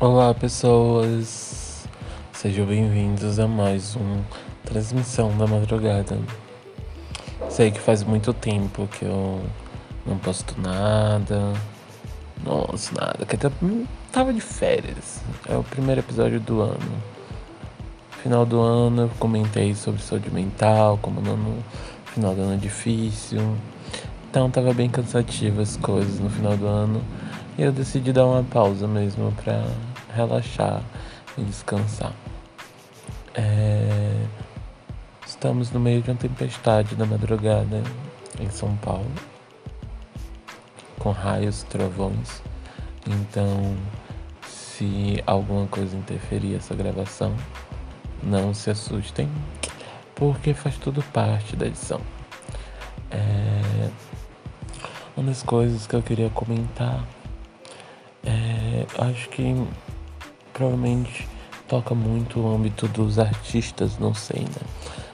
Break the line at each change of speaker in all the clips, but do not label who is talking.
Olá, pessoas. Sejam bem-vindos a mais uma transmissão da madrugada. Sei que faz muito tempo que eu não posto nada. Nossa, nada. Que até tava de férias. É o primeiro episódio do ano. Final do ano eu comentei sobre saúde mental, como no final do ano é difícil. Então tava bem cansativo as coisas no final do ano. E eu decidi dar uma pausa mesmo pra relaxar e descansar. É... Estamos no meio de uma tempestade da madrugada em São Paulo, com raios, trovões. Então, se alguma coisa interferir essa gravação, não se assustem, porque faz tudo parte da edição. É... Uma das coisas que eu queria comentar é, acho que provavelmente toca muito o âmbito dos artistas, não sei, né?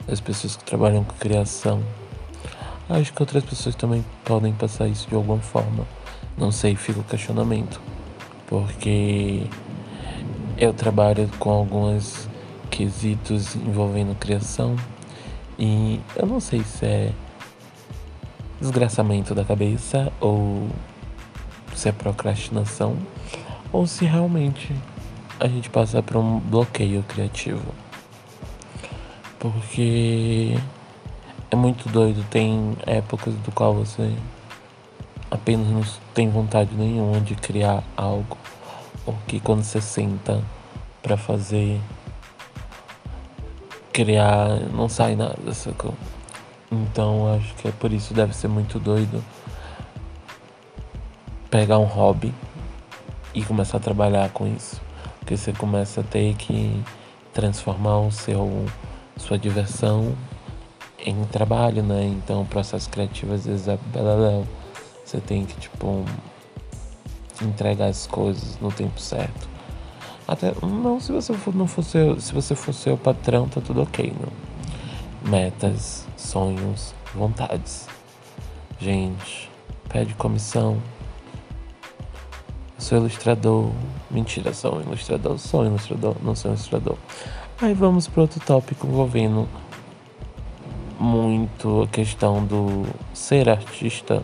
Das pessoas que trabalham com criação. Acho que outras pessoas também podem passar isso de alguma forma. Não sei, fica o questionamento. Porque eu trabalho com alguns quesitos envolvendo criação e eu não sei se é desgraçamento da cabeça ou se é procrastinação ou se realmente a gente passa por um bloqueio criativo. Porque é muito doido, tem épocas do qual você apenas não tem vontade nenhuma de criar algo, ou que quando você senta para fazer criar não sai nada, sacou? Então acho que é por isso deve ser muito doido pegar um hobby e começar a trabalhar com isso. Porque você começa a ter que transformar o seu sua diversão em trabalho, né? Então o processo criativo às vezes é. Você tem que, tipo, entregar as coisas no tempo certo. Até não se você for, não for seu, se você for seu patrão, tá tudo ok, não. Metas, sonhos, vontades. Gente, pede comissão, sou ilustrador. Mentira, sou um ilustrador, sou um ilustrador, não sou um ilustrador. Aí vamos para outro tópico envolvendo muito a questão do ser artista.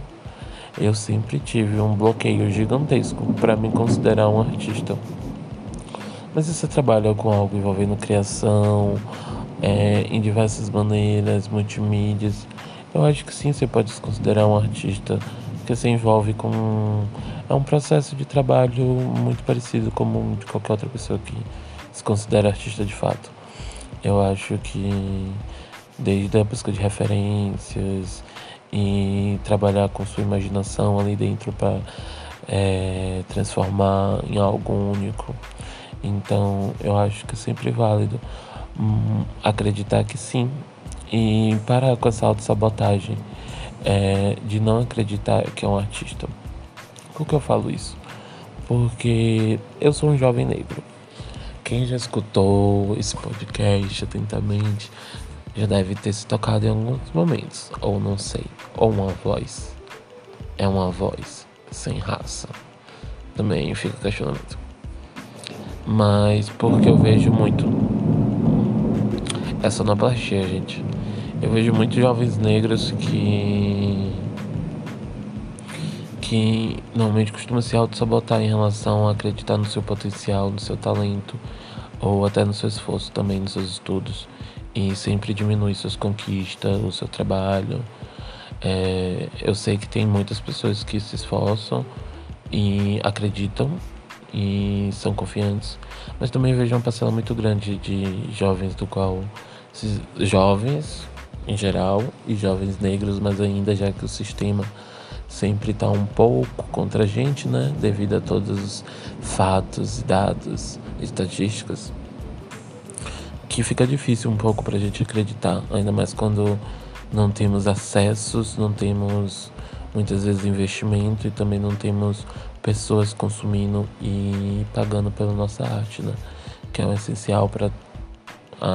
Eu sempre tive um bloqueio gigantesco para me considerar um artista. Mas se você trabalha com algo envolvendo criação, é, em diversas maneiras, multimídias, eu acho que sim, você pode se considerar um artista, porque se envolve com é um processo de trabalho muito parecido como de qualquer outra pessoa que se considera artista de fato. Eu acho que desde a busca de referências e trabalhar com sua imaginação ali dentro para é, transformar em algo único. Então eu acho que é sempre válido hum, acreditar que sim e parar com essa autossabotagem é, de não acreditar que é um artista. Por que eu falo isso? Porque eu sou um jovem negro. Quem já escutou esse podcast atentamente já deve ter se tocado em alguns momentos, ou não sei, ou uma voz. É uma voz sem raça. Também fica questionamento. Mas porque eu vejo muito. É sonoplastia, gente. Eu vejo muitos jovens negros que que normalmente costuma se auto-sabotar em relação a acreditar no seu potencial, no seu talento, ou até no seu esforço também, nos seus estudos, e sempre diminui suas conquistas, o seu trabalho. É, eu sei que tem muitas pessoas que se esforçam e acreditam e são confiantes, mas também vejo uma parcela muito grande de jovens do qual jovens em geral e jovens negros, mas ainda já que o sistema sempre está um pouco contra a gente, né? Devido a todos os fatos, dados, estatísticas. Que fica difícil um pouco para a gente acreditar, ainda mais quando não temos acessos, não temos muitas vezes investimento e também não temos pessoas consumindo e pagando pela nossa arte, né? Que é o essencial para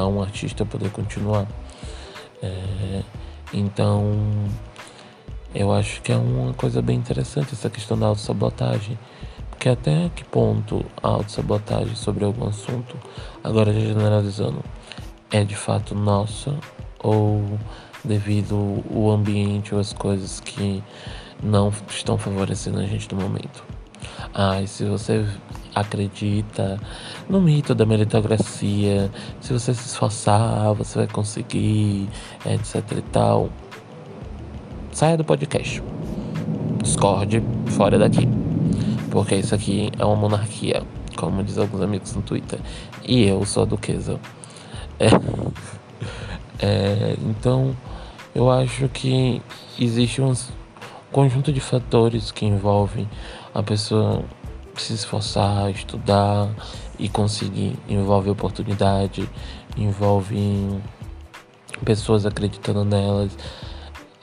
um artista poder continuar. É, então eu acho que é uma coisa bem interessante essa questão da autossabotagem. Porque até que ponto a autossabotagem sobre algum assunto, agora generalizando, é de fato nossa ou devido ao ambiente ou as coisas que não estão favorecendo a gente no momento. Ah, e se você acredita no mito da meritocracia, se você se esforçar, você vai conseguir, etc e tal, saia do podcast. Discorde fora daqui. Porque isso aqui é uma monarquia, como diz alguns amigos no Twitter. E eu sou a duquesa. É, é, então, eu acho que existe um conjunto de fatores que envolvem a pessoa se esforçar, estudar e conseguir. Envolve oportunidade, envolve pessoas acreditando nelas.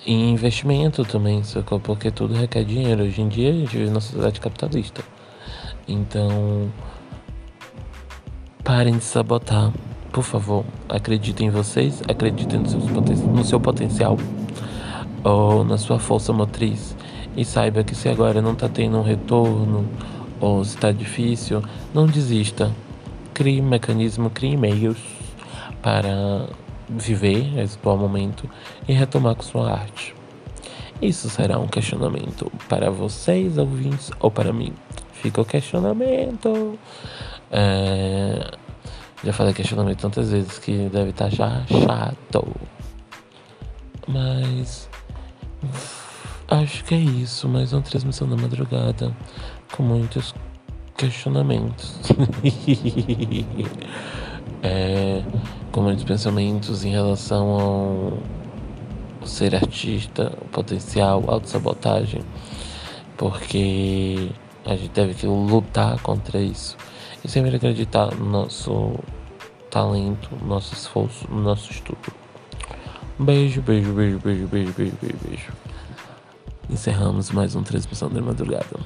E investimento também, sacou? Porque tudo requer dinheiro. Hoje em dia a gente vive numa sociedade capitalista. Então, parem de sabotar. Por favor, acreditem em vocês, acreditem no, seus no seu potencial ou na sua força motriz. E saiba que se agora não está tendo um retorno ou se está difícil, não desista. Crie um mecanismo, crie meios para viver esse bom momento e retomar com sua arte. Isso será um questionamento para vocês, ouvintes, ou para mim. Fica o questionamento. É... Já falei questionamento tantas vezes que deve estar já chato. Mas. Acho que é isso. Mais uma transmissão da madrugada. Com muitos questionamentos. é, com muitos pensamentos em relação ao ser artista, potencial, autossabotagem, porque a gente deve que lutar contra isso e sempre acreditar no nosso talento, no nosso esforço, no nosso estudo. Beijo, beijo, beijo, beijo, beijo, beijo, beijo, beijo. Encerramos mais uma transmissão da madrugada.